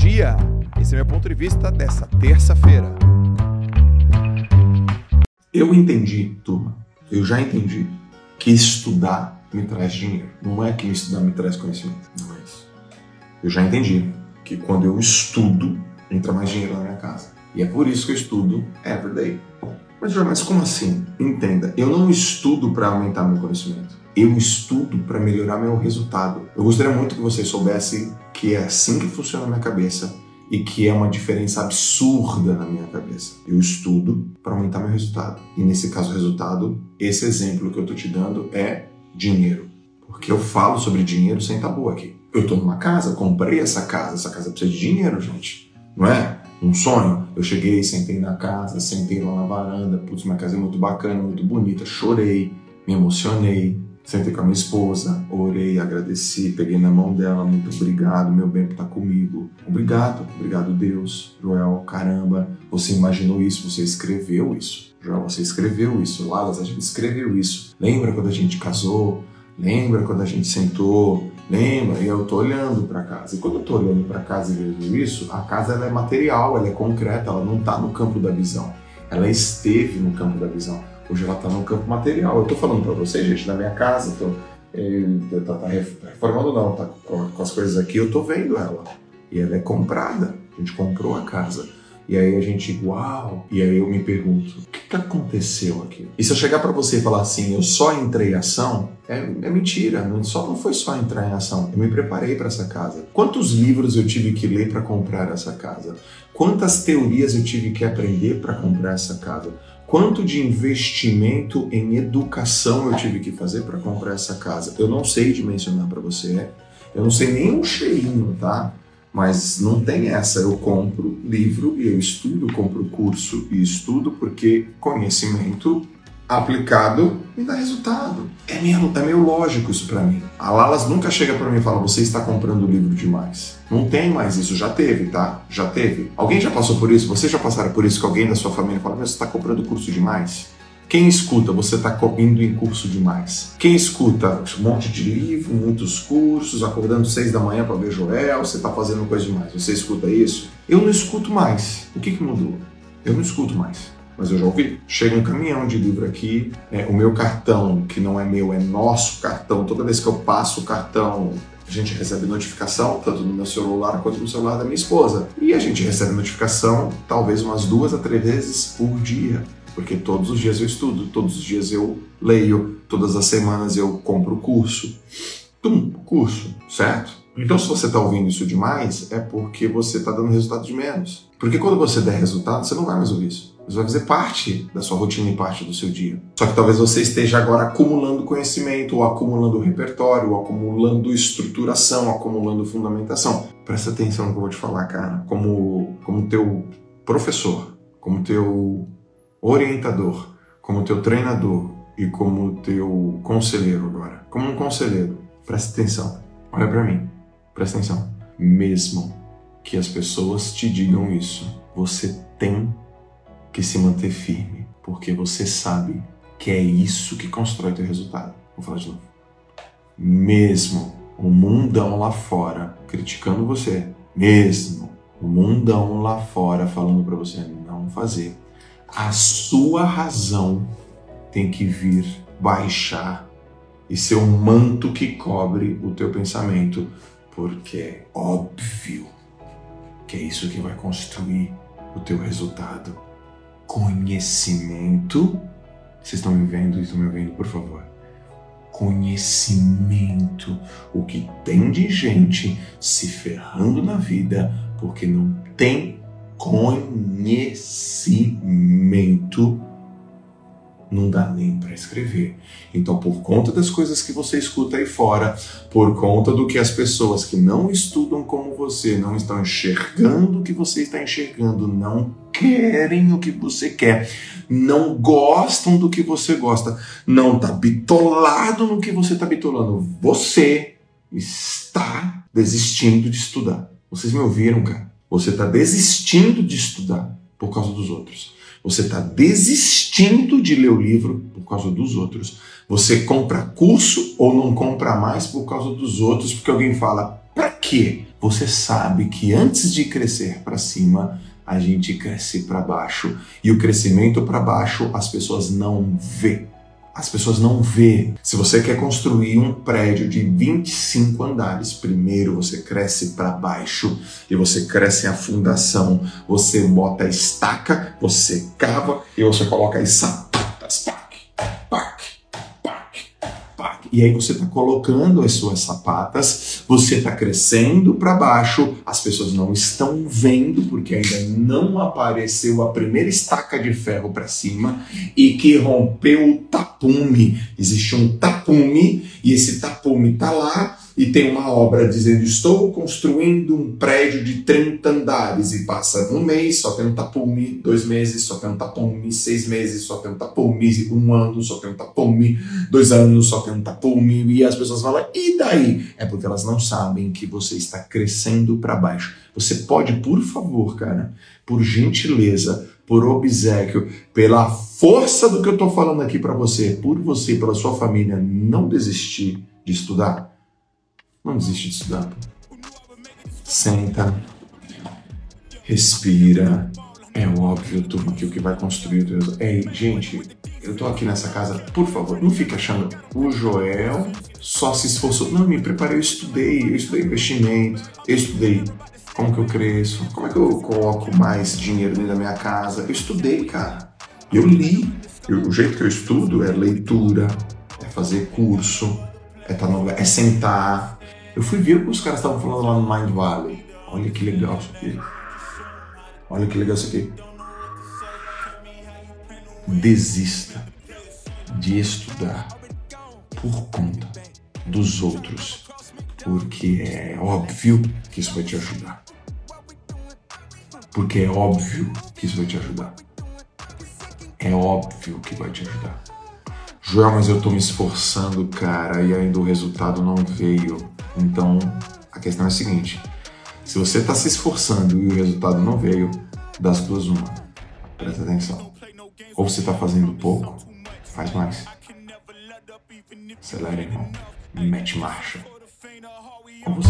dia! Esse é meu ponto de vista dessa terça-feira. Eu entendi, turma, eu já entendi que estudar me traz dinheiro. Não é que estudar me traz conhecimento. Não é isso. Eu já entendi que quando eu estudo, entra mais dinheiro na minha casa. E é por isso que eu estudo everyday. Mas, mas como assim? Entenda, eu não estudo para aumentar meu conhecimento. Eu estudo para melhorar meu resultado. Eu gostaria muito que você soubesse que é assim que funciona a minha cabeça e que é uma diferença absurda na minha cabeça. Eu estudo para aumentar meu resultado. E nesse caso, resultado, esse exemplo que eu estou te dando é dinheiro. Porque eu falo sobre dinheiro sem tabu aqui. Eu estou numa casa, comprei essa casa, essa casa precisa de dinheiro, gente. Não é? Um sonho. Eu cheguei, sentei na casa, sentei lá na varanda, putz, minha casa é muito bacana, muito bonita, chorei, me emocionei, Sentei com a minha esposa, orei, agradeci, peguei na mão dela, muito obrigado, meu bem por estar comigo. Obrigado, obrigado Deus. Joel, caramba, você imaginou isso, você escreveu isso. Joel, você escreveu isso. Lalas, a gente escreveu isso. Lembra quando a gente casou? Lembra quando a gente sentou? Lembra? E eu tô olhando para casa. E quando eu tô olhando para casa e vejo isso, a casa ela é material, ela é concreta, ela não tá no campo da visão. Ela esteve no campo da visão. Hoje ela está no campo material. Eu estou falando para vocês, gente, na minha casa, tô, tá, tá reformando não, tá com, com as coisas aqui, eu estou vendo ela. E ela é comprada. A gente comprou a casa. E aí a gente, uau! E aí eu me pergunto, o que, que aconteceu aqui? E se eu chegar para você e falar assim, eu só entrei em ação, é, é mentira. Não, só não foi só entrar em ação. Eu me preparei para essa casa. Quantos livros eu tive que ler para comprar essa casa? Quantas teorias eu tive que aprender para comprar essa casa? Quanto de investimento em educação eu tive que fazer para comprar essa casa? Eu não sei dimensionar para você. Eu não sei nem um cheirinho, tá? Mas não tem essa. Eu compro livro e eu estudo, compro curso e estudo porque conhecimento aplicado me dá resultado. É meio, é meio lógico isso para mim. A Lalas nunca chega para mim e fala: você está comprando livro demais. Não tem mais isso, já teve, tá? Já teve. Alguém já passou por isso? Vocês já passaram por isso que alguém da sua família fala: você está comprando curso demais? Quem escuta, você está indo em curso demais. Quem escuta, um monte de livro, muitos cursos, acordando seis da manhã para ver Joel, você está fazendo coisa demais. Você escuta isso? Eu não escuto mais. O que, que mudou? Eu não escuto mais mas eu já ouvi. Chega um caminhão de livro aqui, é, o meu cartão, que não é meu, é nosso cartão, toda vez que eu passo o cartão, a gente recebe notificação, tanto no meu celular quanto no celular da minha esposa. E a gente recebe notificação talvez umas duas a três vezes por dia. Porque todos os dias eu estudo, todos os dias eu leio, todas as semanas eu compro curso. Tum, curso, certo? Então, se você está ouvindo isso demais, é porque você está dando resultado de menos. Porque quando você der resultado, você não vai mais ouvir isso. Isso vai fazer parte da sua rotina e parte do seu dia. Só que talvez você esteja agora acumulando conhecimento, ou acumulando repertório, ou acumulando estruturação, acumulando fundamentação. Presta atenção no que eu vou te falar, cara. Como, como teu professor, como teu orientador, como teu treinador e como teu conselheiro agora. Como um conselheiro, presta atenção. Olha para mim. Presta atenção. Mesmo que as pessoas te digam isso, você tem que se manter firme, porque você sabe que é isso que constrói teu resultado. Vou falar de novo. Mesmo o mundão lá fora criticando você, mesmo o mundão lá fora falando para você não fazer, a sua razão tem que vir baixar e ser um manto que cobre o teu pensamento, porque é óbvio que é isso que vai construir o teu resultado conhecimento. Vocês estão me vendo estão me ouvindo, por favor? Conhecimento. O que tem de gente se ferrando na vida porque não tem conhecimento não dá nem para escrever. Então, por conta das coisas que você escuta aí fora, por conta do que as pessoas que não estudam como você não estão enxergando o que você está enxergando, não querem o que você quer, não gostam do que você gosta, não tá bitolado no que você tá bitolando, você está desistindo de estudar. Vocês me ouviram, cara? Você está desistindo de estudar por causa dos outros. Você está desistindo de ler o livro por causa dos outros. Você compra curso ou não compra mais por causa dos outros, porque alguém fala: para que você sabe que antes de crescer para cima, a gente cresce para baixo. E o crescimento para baixo as pessoas não vê. As pessoas não vê. Se você quer construir um prédio de 25 andares, primeiro você cresce para baixo e você cresce a fundação, você bota a estaca, você cava e você coloca as E aí você está colocando as suas sapatas, você está crescendo para baixo, as pessoas não estão vendo porque ainda não apareceu a primeira estaca de ferro para cima e que rompeu o tapume. Existe um tapume e esse tapume está lá e tem uma obra dizendo estou construindo um prédio de 30 andares e passa um mês, só tem um tapume, dois meses, só tem um tapume, seis meses, só tem um tapume, um ano, só tem um tapume, dois anos, só tem um tapume, e as pessoas falam, e daí? É porque elas não sabem que você está crescendo para baixo. Você pode, por favor, cara, por gentileza, por obsequio, pela força do que eu estou falando aqui para você, por você, pela sua família, não desistir de estudar? Não desiste de estudar. Senta, respira. É óbvio, turma, que o que vai construir Deus. Ei, gente, eu tô aqui nessa casa, por favor, não fique achando o Joel só se esforçou. Não, me preparei, eu estudei, eu estudei investimento, eu estudei como que eu cresço, como é que eu coloco mais dinheiro dentro da minha casa. Eu estudei, cara. Eu li. Eu, o jeito que eu estudo é leitura, é fazer curso, é, tá no, é sentar, eu fui ver o que os caras estavam falando lá no Mind Valley. Olha que legal isso aqui. Olha que legal isso aqui. Desista de estudar por conta dos outros, porque é óbvio que isso vai te ajudar. Porque é óbvio que isso vai te ajudar. É óbvio que vai te ajudar. Joel, mas eu tô me esforçando, cara, e ainda o resultado não veio. Então, a questão é a seguinte: se você está se esforçando e o resultado não veio, das duas uma. Presta atenção. Ou você está fazendo pouco, faz mais. Acelera, irmão. Mete marcha. Ou você